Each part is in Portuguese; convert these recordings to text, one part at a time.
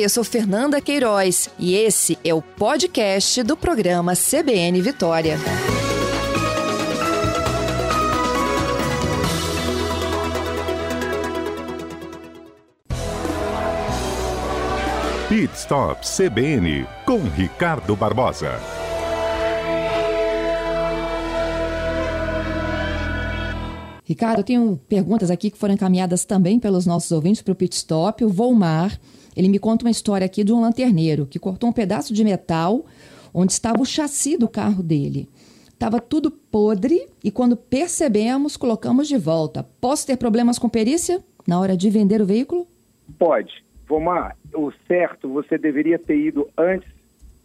Eu sou Fernanda Queiroz e esse é o podcast do programa CBN Vitória. Pit Stop CBN com Ricardo Barbosa. Ricardo, eu tenho perguntas aqui que foram encaminhadas também pelos nossos ouvintes para o Pit Stop. O Volmar, ele me conta uma história aqui de um lanterneiro que cortou um pedaço de metal onde estava o chassi do carro dele. Estava tudo podre e quando percebemos, colocamos de volta. Posso ter problemas com perícia na hora de vender o veículo? Pode. Vomar, o certo, você deveria ter ido antes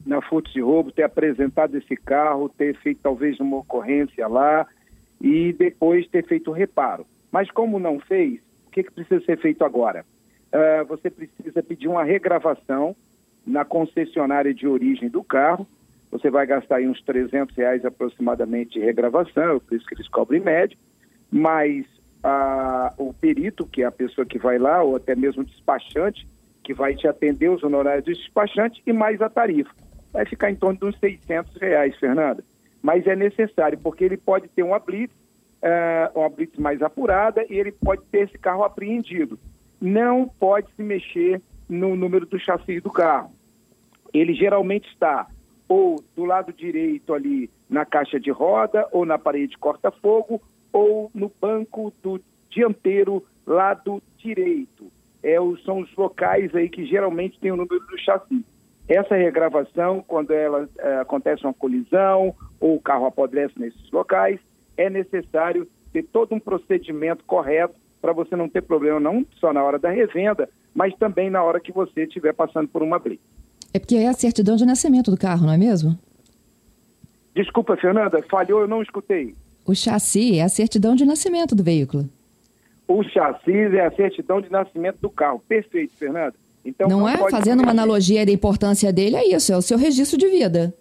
na furto de roubo, ter apresentado esse carro, ter feito talvez uma ocorrência lá, e depois ter feito o reparo. Mas como não fez, o que, que precisa ser feito agora? Uh, você precisa pedir uma regravação na concessionária de origem do carro. Você vai gastar aí uns 300 reais aproximadamente de regravação, por isso que eles cobrem médio. Mas uh, o perito, que é a pessoa que vai lá, ou até mesmo o despachante, que vai te atender os honorários do despachante e mais a tarifa. Vai ficar em torno de uns 600 reais, Fernanda mas é necessário, porque ele pode ter uma blitz, uh, uma blitz mais apurada e ele pode ter esse carro apreendido. Não pode se mexer no número do chassi do carro. Ele geralmente está ou do lado direito ali na caixa de roda, ou na parede corta-fogo, ou no banco do dianteiro lado direito. É, são os locais aí que geralmente tem o número do chassi. Essa regravação, quando ela é, acontece uma colisão ou o carro apodrece nesses locais, é necessário ter todo um procedimento correto para você não ter problema não só na hora da revenda, mas também na hora que você estiver passando por uma blitz. É porque é a certidão de nascimento do carro, não é mesmo? Desculpa, Fernanda, falhou, eu não escutei. O chassi é a certidão de nascimento do veículo. O chassi é a certidão de nascimento do carro. Perfeito, Fernanda. Então, não, não é? Fazendo uma analogia da importância dele, é isso, é o seu registro de vida.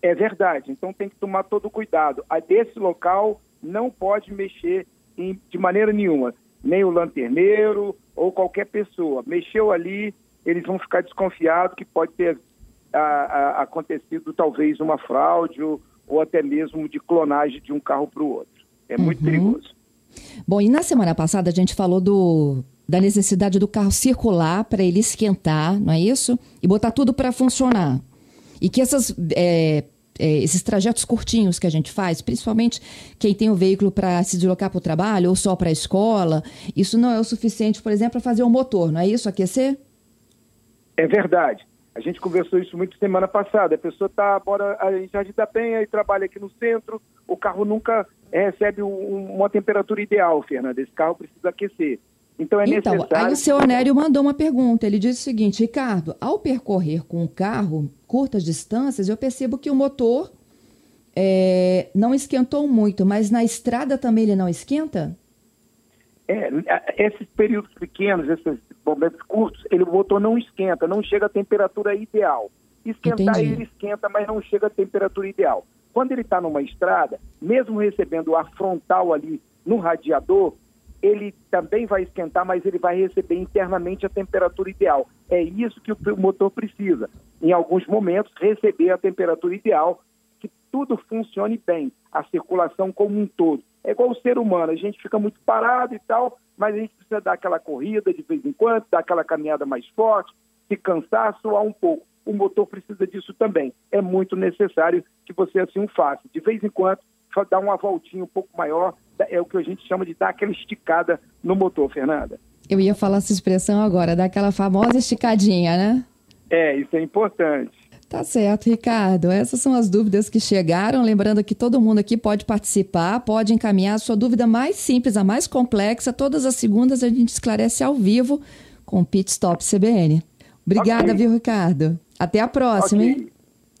É verdade, então tem que tomar todo cuidado. Desse local não pode mexer em, de maneira nenhuma, nem o lanterneiro ou qualquer pessoa. Mexeu ali, eles vão ficar desconfiados que pode ter a, a, acontecido talvez uma fraude ou, ou, até mesmo de clonagem de um carro para o outro. É muito uhum. perigoso. Bom, e na semana passada a gente falou do da necessidade do carro circular para ele esquentar, não é isso? E botar tudo para funcionar. E que essas, é, é, esses trajetos curtinhos que a gente faz, principalmente quem tem o veículo para se deslocar para o trabalho ou só para a escola, isso não é o suficiente, por exemplo, para fazer o um motor, não é isso? Aquecer? É verdade. A gente conversou isso muito semana passada. A pessoa está bora em Jardim da Penha e trabalha aqui no centro. O carro nunca recebe um, uma temperatura ideal, Fernanda. Esse carro precisa aquecer. Então é então, necessário. Aí o seu Onério mandou uma pergunta. Ele disse o seguinte: Ricardo, ao percorrer com o carro curtas distâncias, eu percebo que o motor é, não esquentou muito, mas na estrada também ele não esquenta? É, esses períodos pequenos, esses momentos curtos, ele, o motor não esquenta, não chega à temperatura ideal. Esquentar Entendi. ele esquenta, mas não chega à temperatura ideal. Quando ele está numa estrada, mesmo recebendo o ar frontal ali no radiador, ele também vai esquentar, mas ele vai receber internamente a temperatura ideal. É isso que o motor precisa. Em alguns momentos, receber a temperatura ideal, que tudo funcione bem, a circulação como um todo. É igual o ser humano, a gente fica muito parado e tal, mas a gente precisa dar aquela corrida de vez em quando, dar aquela caminhada mais forte, se cansar, suar um pouco. O motor precisa disso também. É muito necessário que você assim o faça. De vez em quando, dar uma voltinha um pouco maior, é o que a gente chama de dar aquela esticada no motor, Fernanda. Eu ia falar essa expressão agora, dar aquela famosa esticadinha, né? É, isso é importante. Tá certo, Ricardo. Essas são as dúvidas que chegaram. Lembrando que todo mundo aqui pode participar, pode encaminhar a sua dúvida mais simples, a mais complexa. Todas as segundas a gente esclarece ao vivo com o Pit Stop CBN. Obrigada, okay. viu, Ricardo? Até a próxima, okay. hein?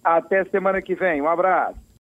Até semana que vem. Um abraço.